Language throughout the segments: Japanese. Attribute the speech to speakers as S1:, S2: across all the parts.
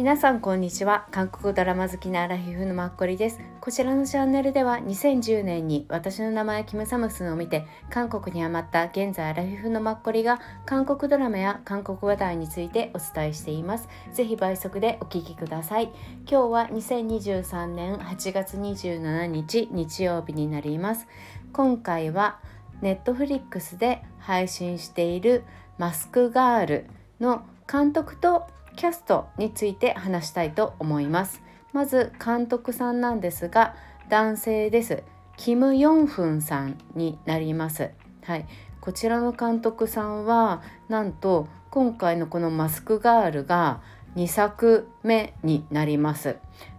S1: 皆さんこんにちは。韓国ドラマ好きなアラヒフのマッコリです。こちらのチャンネルでは2010年に私の名前キムサムスンを見て韓国にハマった現在アラヒフのマッコリが韓国ドラマや韓国話題についてお伝えしています。ぜひ倍速でお聞きください。今日は2023年8月27日日曜日になります。今回はネットフリックスで配信しているマスクガールの監督とキャストについて話したいと思います。まず監督さんなんですが男性です。キム・ヨンフンさんになります。はい。こちらの監督さんはなんと今回のこのマスクガールが2作目になります。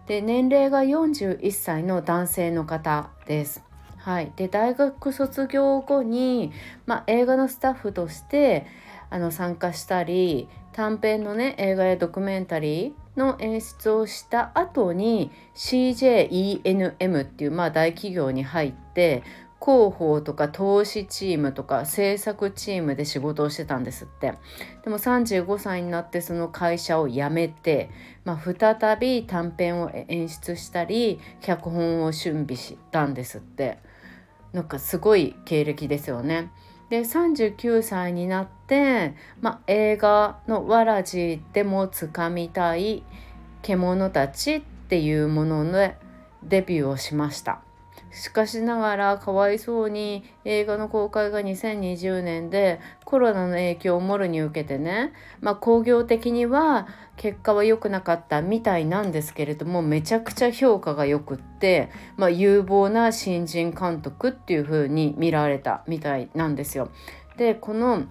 S1: で年齢が41歳の男性の方です。はい、で大学卒業後に、まあ、映画のスタッフとしてあの参加したり短編のね映画やドキュメンタリーの演出をした後に CJENM っていう、まあ、大企業に入って広報とか投資チームとか制作チームで仕事をしてたんですってでも35歳になってその会社を辞めて、まあ、再び短編を演出したり脚本を準備したんですってなんかすごい経歴ですよね。で39歳になって、ま、映画の「わらじ」でもつかみたい「獣たち」っていうものでデビューをしました。しかしながらかわいそうに映画の公開が2020年でコロナの影響をもろに受けてね、まあ、興行的には結果は良くなかったみたいなんですけれどもめちゃくちゃ評価が良くって、まあ、有望な新人監督っていう風に見られたみたいなんですよ。でこの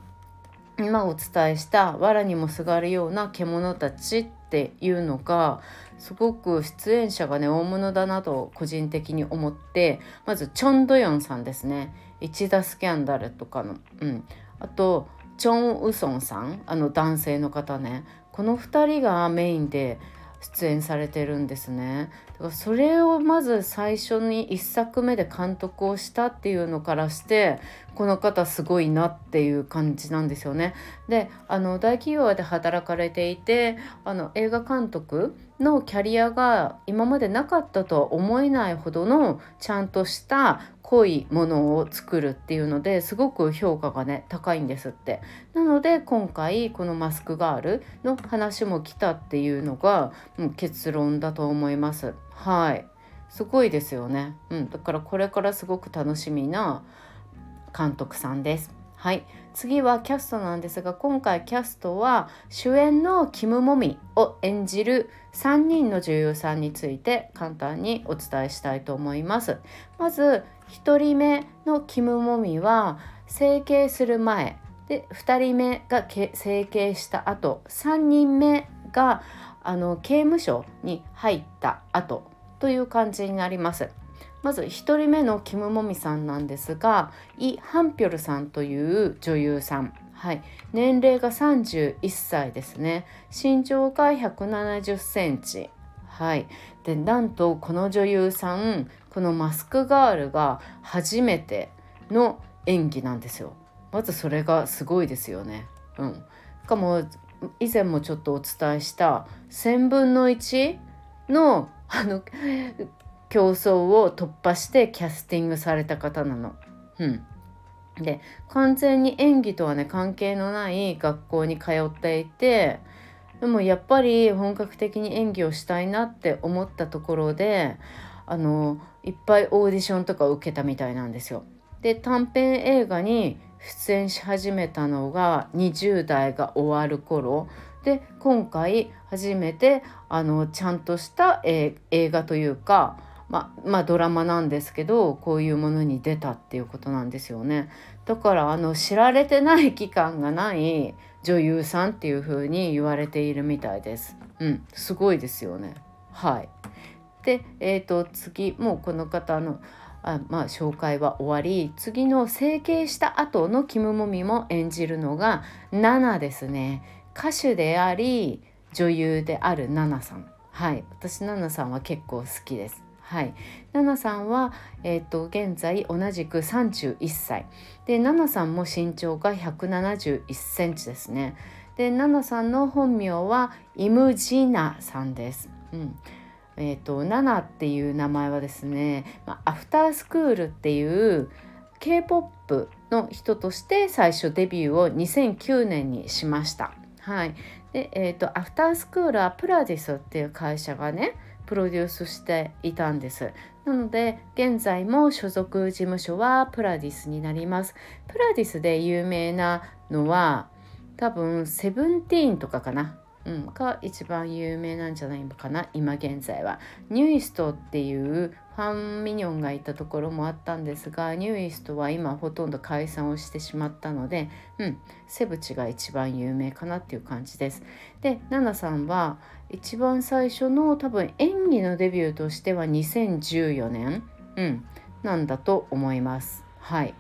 S1: 今お伝えした「藁にもすがるような獣たち」っていうのがすごく出演者がね大物だなと個人的に思ってまずチョン・ドヨンさんですね。一打スキャンダルとかの、うん、あとチョン・ウソンさんあの男性の方ねこの2人がメインで出演されてるんですねだからそれをまず最初に1作目で監督をしたっていうのからしてこの方すごいなっていう感じなんですよね。であの大企業で働かれていてあの映画監督のキャリアが今までなかったとは思えないほどのちゃんとした濃いものを作るっていうのですごく評価がね高いんですって。なので今回このマスクガールの話も来たっていうのが、う、結論だと思います。はい。すごいですよね、うん、だからこれからすごく楽しみな監督さんです。はい。次はキャストなんですが今回キャストは主演のキム・モミを演じる3人の女優さんについて簡単にお伝えしたいと思います。まず1人目のキム・モミは整形する前。で2人目が整形した後。3人目があの刑務所に入った後。という感じになります。まず1人目のキム・モミさんなんですがイ・ハンピョルさんという女優さん。はい、年齢が31歳ですね。身長が170センチ。はい。でなんとこの女優さんこのマスクガールが初めての演技なんですよ。まずそれがすごいですよね。うん。しかも以前もちょっとお伝えした1000分の1のあの競争を突破してキャスティングされた方なの。うん、で完全に演技とはね関係のない学校に通っていてでもやっぱり本格的に演技をしたいなって思ったところであのいっぱいオーディションとか受けたみたいなんですよ。で短編映画に出演し始めたのが20代が終わる頃で今回初めてあのちゃんとした映画というかままあドラマなんですけどこういうものに出たっていうことなんですよねだからあの知られてない期間がない女優さんっていう風に言われているみたいです。うんすごいですよね。はい。でえーと、次もうこの方のあまあ紹介は終わり。次の整形した後のキム・モミも演じるのがナナですね。歌手であり女優であるナナさん。はい。私ナナさんは結構好きです。はい、ナナさんは、えーと、現在同じく31歳でナナさんも身長が171センチですね。でナナさんの本名はイムジナさんです。うんえーと、ナナっていう名前はですね、まアフタースクールっていう K-POP の人として最初デビューを2009年にしました。はい、で、えーと、アフタースクールはプラディスっていう会社がねプロデュースしていたんです。なので現在も所属事務所はプラディスになります。プラディスで有名なのは多分セブンティーンとかかなうん、が一番有名なんじゃないのかな今現在は。ニューイストっていうファンミニョンがいたところもあったんですがニューイストは今ほとんど解散をしてしまったので、うん、セブチが一番有名かなっていう感じです。でナナさんは一番最初の多分演技のデビューとしては2014年、うん、なんだと思います。はい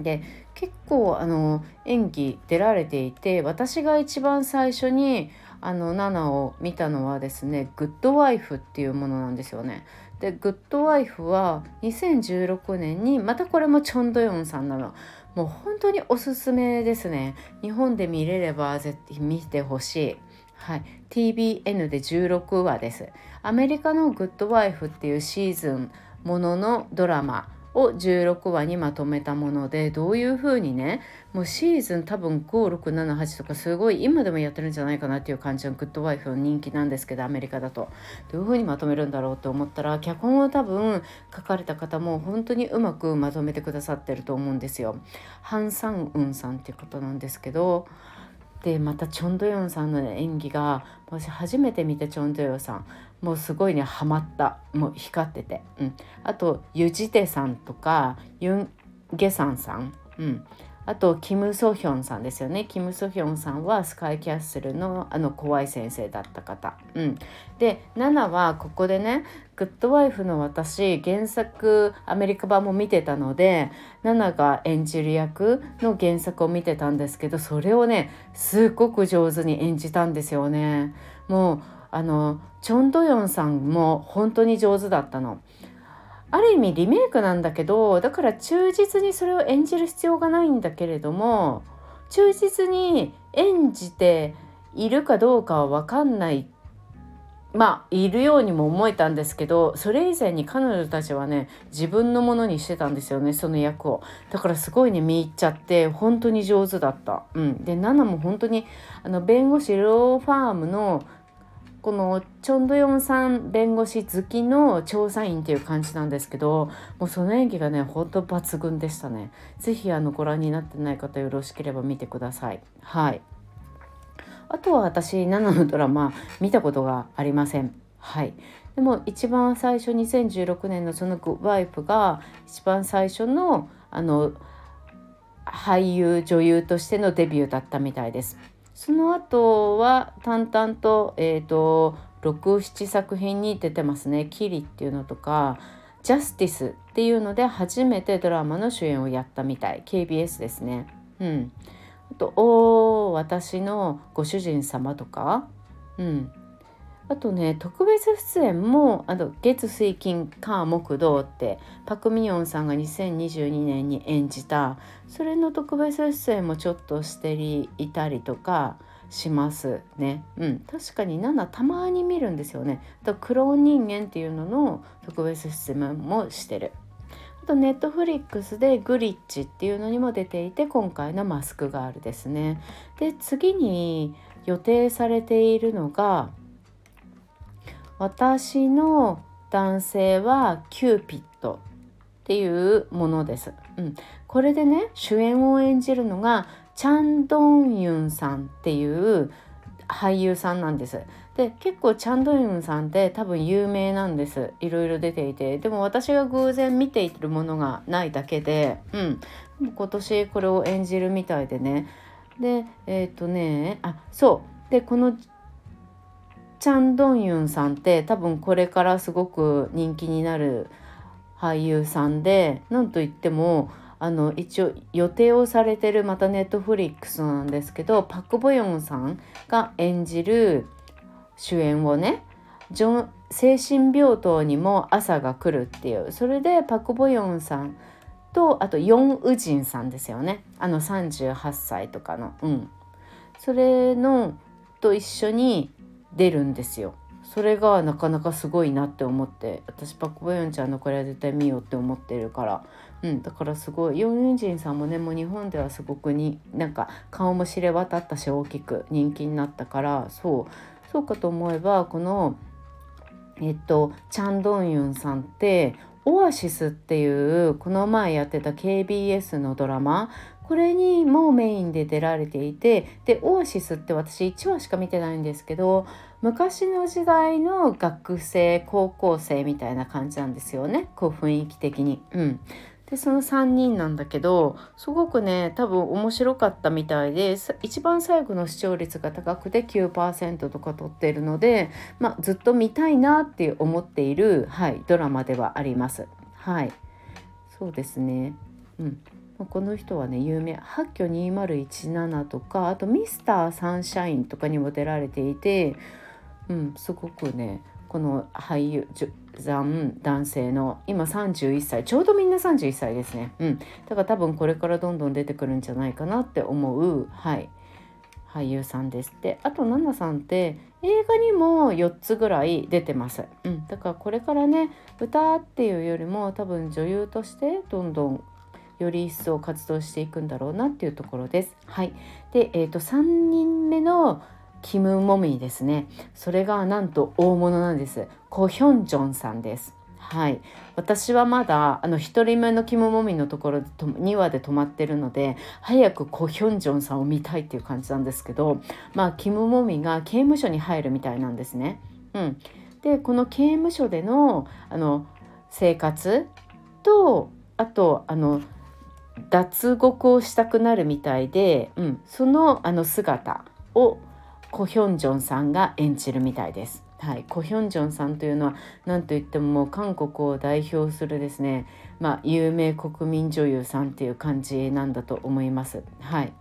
S1: で結構あの演技出られていて私が一番最初にあのナナを見たのはですね「グッドワイフ」っていうものなんですよね。でグッドワイフは2016年にまたこれもチョン・ドヨンさんなの。もう本当におすすめですね。日本で見れれば絶対見てほしい。はい、TBN で16話です。アメリカのグッドワイフっていうシーズンもののドラマを16話にまとめたものでどういう風にねもうシーズン多分5678とかすごい今でもやってるんじゃないかなっていう感じのグッドワイフの人気なんですけどアメリカだとどういう風にまとめるんだろうと思ったら脚本を多分書かれた方も本当にうまくまとめてくださってると思うんですよ。ハン・サンウンさんっていう方なんですけどでまたチョン・ドヨンさんの、演技が私初めて見たチョン・ドヨンさん。もうすごいねハマった。もう光ってて、うん、あとユジテさんとかユン・ゲサンさん、うん、あとキム・ソヒョンさんですよね。キム・ソヒョンさんはスカイキャッスルのあの怖い先生だった方、うん、で7はここでね「グッドワイフ」の私原作アメリカ版も見てたので7が演じる役の原作を見てたんですけどそれをねすっごく上手に演じたんですよね。もうあのチョン・ドヨンさんも本当に上手だったの。ある意味リメイクなんだけどだから忠実にそれを演じる必要がないんだけれども忠実に演じているかどうかは分かんない。まあいるようにも思えたんですけどそれ以前に彼女たちはね自分のものにしてたんですよねその役を。だからすごいね見入っちゃって本当に上手だった、うん、でナナも本当にあの弁護士ローファームのこのチョン・ドヨンさん弁護士好きの調査員っていう感じなんですけどもうその演技がねほんと抜群でしたね。是非あのご覧になってない方よろしければ見てください。はい。あとは私7のドラマ見たことがありません。はい。でも一番最初2016年のそのグワイプが一番最初のあの俳優女優としてのデビューだったみたいです。その後は淡々と,、えーと、67作品に出てますね「キリ」っていうのとか「ジャスティス」っていうので初めてドラマの主演をやったみたい。KBS ですね。うん、あと「おお私のご主人様」とか、うん、あとね特別出演もあの月水金火木土ってパク・ミヨンさんが2022年に演じたそれの特別出演もちょっとしていたりとかしますね。うん、確かに7たまに見るんですよね。あとクローン人間っていうのの特別出演もしてる。あとネットフリックスでグリッチっていうのにも出ていて今回のマスクガールですね。で次に予定されているのが私の男性はキューピッドっていうものです。うん、これでね主演を演じるのがチャン・ドンユンさんっていう俳優さんなんです。で結構チャン・ドンユンさんって多分有名なんです。いろいろ出ていて。でも私が偶然見ているものがないだけで、うん、今年これを演じるみたいでね。でえっ、ー、とねあそう。でこのチャン・ドンユンさんって多分これからすごく人気になる俳優さんでなんといってもあの一応予定をされてるまたネットフリックスなんですけどパク・ボヨンさんが演じる主演をね精神病棟にも朝が来るっていうそれでパク・ボヨンさんとあとヨン・ウジンさんですよね。あの38歳とかの。うん。それのと一緒に出るんですよ。それがなかなかすごいなって思って。私パク・ボヨンちゃんのこれは絶対見ようって思ってるから、うん、だからすごい。ヨン・ユンジンさんもねもう日本ではすごくになんか顔も知れ渡ったし大きく人気になったから。そう。そうかと思えばこのえっとチャン・ドンユンさんってオアシスっていうこの前やってた KBS のドラマ。これにもメインで出られていて。でオアシスって私1話しか見てないんですけど昔の時代の学生高校生みたいな感じなんですよね。こう雰囲気的に。うん、でその3人なんだけどすごくね多分面白かったみたいで一番最後の視聴率が高くて9%とか取っているので、まあ、ずっと見たいなって思っている、はい、ドラマではあります。はい。そうですね、うん。この人はね有名「八挙2017」とかあと「ミスターサンシャイン」とかにも出られていて、うん、すごくねこの俳優残男性の今31歳ちょうどみんな31歳ですね、うん、だから多分これからどんどん出てくるんじゃないかなって思う、はい、俳優さんですであとナナさんって映画にも4つぐらい出てます、うん、だからこれからね歌っていうよりも多分女優としてどんどんより一層活動していくんだろうなっていうところです。はい、で、えーと、3人目のキム・モミですね。それがなんと大物なんです。コ・ヒョンジョンさんです。はい。私はまだあの1人目のキム・モミのところで2話で止まってるので早くコ・ヒョンジョンさんを見たいっていう感じなんですけどまあキム・モミが刑務所に入るみたいなんですね。うん、でこの刑務所でのあの生活とあとあの脱獄をしたくなるみたいで、うん、そのあの姿をコ・ヒョンジョンさんが演じるみたいです。はい、コ・ヒョンジョンさんというのは何といってももう韓国を代表するですね、まあ、有名国民女優さんっていう感じなんだと思います。はい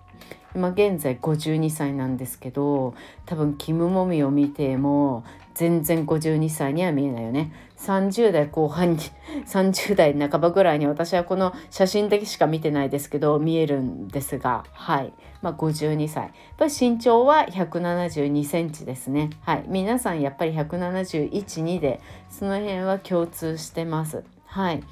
S1: 今現在52歳なんですけど多分キム・モミを見ても全然52歳には見えないよね30代後半に30代半ばぐらいに私はこの写真だけしか見てないですけど見えるんですがはい。まあ52歳やっぱり身長は172センチですね。はい。皆さんやっぱり1712でその辺は共通してます。はい。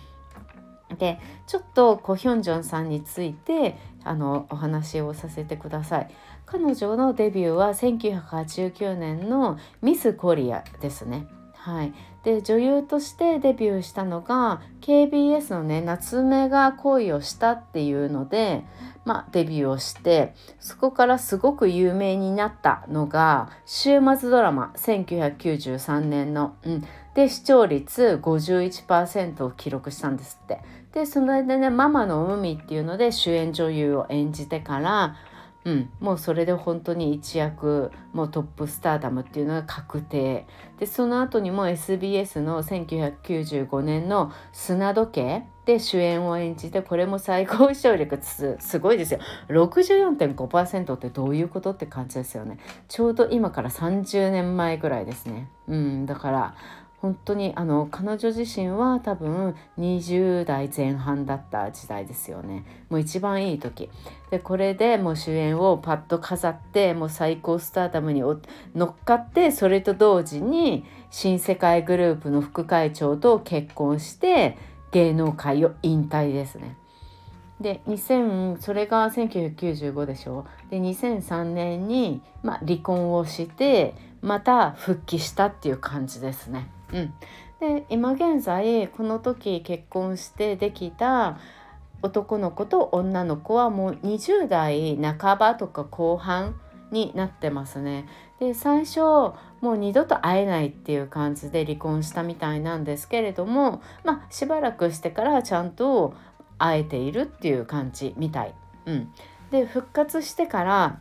S1: でちょっとコヒョンジョンさんについてあのお話をさせてください。彼女のデビューは1989年のミスコリアですね。はい、で女優としてデビューしたのが KBS のね夏目が恋をしたっていうので、まあ、デビューをしてそこからすごく有名になったのが週末ドラマ1993年の、うん、で視聴率51%を記録したんですって。でそれでね「ママの海」っていうので主演女優を演じてからうん、もうそれで本当に一躍もうトップスターダムっていうのが確定。でその後にも SBS の1995年の「砂時計」で主演を演じてこれも最高視聴率すごいですよ。64.5%ってどういうことって感じですよね。ちょうど今から30年前ぐらいですね。うんだから本当にあの彼女自身は多分20代前半だった時代ですよねもう一番いい時でこれでもう主演をパッと飾ってもう最高スターダムに乗っかってそれと同時に新世界グループの副会長と結婚して芸能界を引退ですね。で2000それが1995でしょ？で2003年に、まあ、離婚をしてまた復帰したっていう感じですね。うん、で今現在この時結婚してできた男の子と女の子はもう20代半ばとか後半になってますね。で最初もう二度と会えないっていう感じで離婚したみたいなんですけれどもまあしばらくしてからちゃんと会えているっていう感じみたい。うん、で復活してから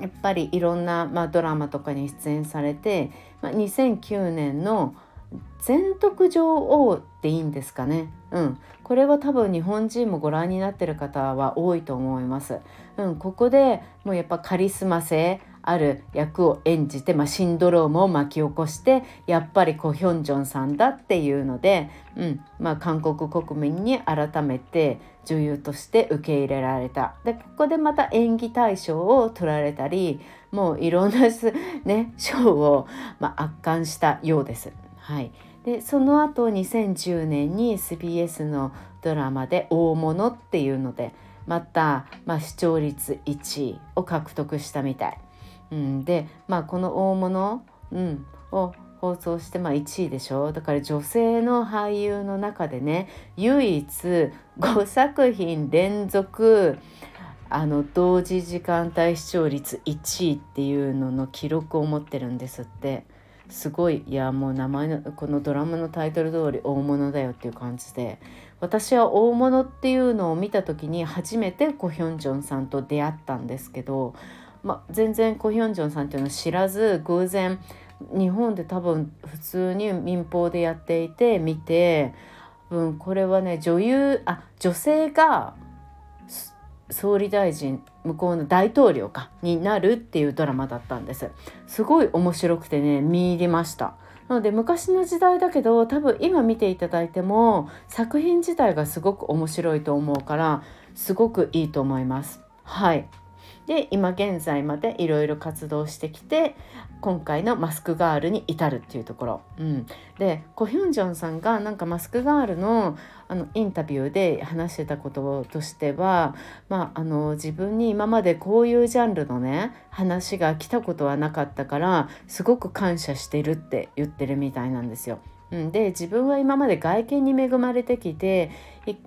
S1: やっぱりいろんな、まあ、ドラマとかに出演されて、まあ、2009年の「全徳女王」っていいんですかね、うん、これは多分日本人もご覧になってる方は多いと思います。うん、ここでもうやっぱカリスマ性ある役を演じて、まあ、シンドロームを巻き起こしてやっぱりコ・ヒョンジョンさんだっていうので、うんまあ、韓国国民に改めて女優として受け入れられたでここでまた演技大賞を取られたりもういろんな、ね、賞を、まあ、圧巻したようです。はいでその後2010年に SBS のドラマで「大物」っていうのでまた、まあ、視聴率1位を獲得したみたい。うん、で、まあ、この大物、うん、を放送して、まあ、1位でしょ。だから女性の俳優の中でね唯一5作品連続あの同時時間帯視聴率1位っていうのの記録を持ってるんですって。すごいいやもう名前のこのドラマのタイトル通り大物だよっていう感じで。私は大物っていうのを見た時に初めてコ・ヒョンジョンさんと出会ったんですけど、ま、全然コ・ヒョンジョンさんっていうのを知らず偶然日本で多分普通に民放でやっていて見て、うん、これはね女優あ女性が総理大臣向こうの大統領かになるっていうドラマだったんです。すごい面白くてね見入りました。なので昔の時代だけど多分今見ていただいても作品自体がすごく面白いと思うからすごくいいと思います。はい。で今現在までいろいろ活動してきて今回のマスクガールに至るっていうところ、うん、でコ・ヒョンジョンさんがなんかマスクガールのあのインタビューで話してたこととしては、まあ、あの自分に今までこういうジャンルのね話が来たことはなかったからすごく感謝してるって言ってるみたいなんですよ。うん、で自分は今まで外見に恵まれてきて、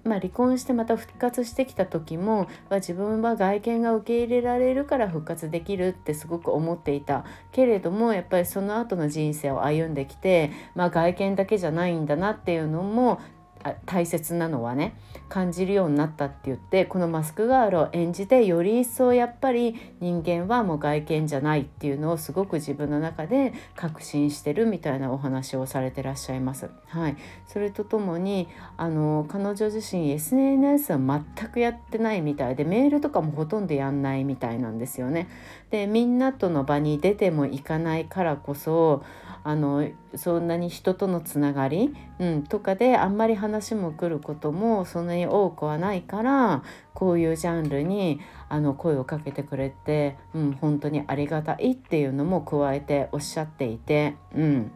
S1: まあ、離婚してまた復活してきた時も、まあ、自分は外見が受け入れられるから復活できるってすごく思っていた。けれどもやっぱりその後の人生を歩んできて、まあ、外見だけじゃないんだなっていうのも大切なのはね感じるようになったって言ってこのマスクガールを演じてより一層やっぱり人間はもう外見じゃないっていうのをすごく自分の中で確信してるみたいなお話をされてらっしゃいます。はい、それとともにあの彼女自身 SNS は全くやってないみたいでメールとかもほとんどやんないみたいなんですよね。でみんなとの場に出てもいかないからこそあのそんなに人とのつながり、うん、とかであんまり話も来ることもそんなに多くはないからこういうジャンルにあの声をかけてくれて、うん、本当にありがたいっていうのも加えておっしゃっていて、うん、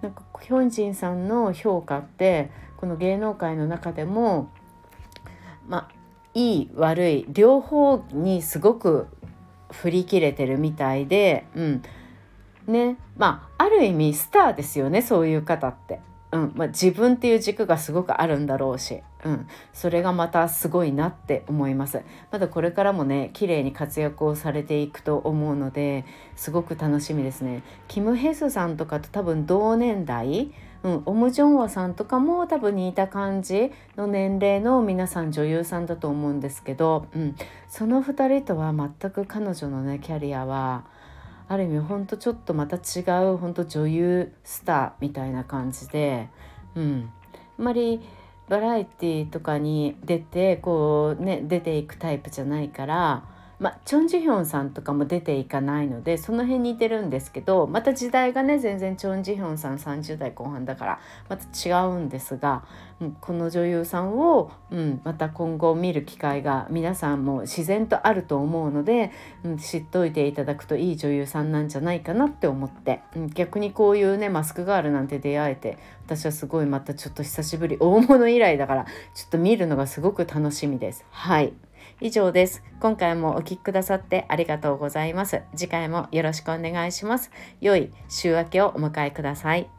S1: なんかヒョンジンさんの評価ってこの芸能界の中でもまあいい悪い両方にすごく振り切れてるみたいで、うん、ね。まあある意味スターですよねそういう方って。うん。まあ、自分っていう軸がすごくあるんだろうし、うん、それがまたすごいなって思います。まだこれからもね綺麗に活躍をされていくと思うのですごく楽しみですね。キム・ヘスさんとかと多分同年代うん、オム・ジョンワさんとかも多分似た感じの年齢の皆さん女優さんだと思うんですけど、うん、その2人とは全く彼女のねキャリアはある意味ほんとちょっとまた違うほんと女優スターみたいな感じで、うん、あんまりバラエティとかに出てこうね出ていくタイプじゃないからまあ、チョン・ジヒョンさんとかも出ていかないのでその辺似てるんですけどまた時代がね全然チョン・ジヒョンさん30代後半だからまた違うんですが、うん、この女優さんを、うん、また今後見る機会が皆さんも自然とあると思うので、うん、知っておいていただくといい女優さんなんじゃないかなって思って、うん、逆にこういうねマスクガールなんて出会えて私はすごいまたちょっと久しぶり大物以来だからちょっと見るのがすごく楽しみです。はい以上です。今回もお聴きくださってありがとうございます。次回もよろしくお願いします。良い週明けをお迎えください。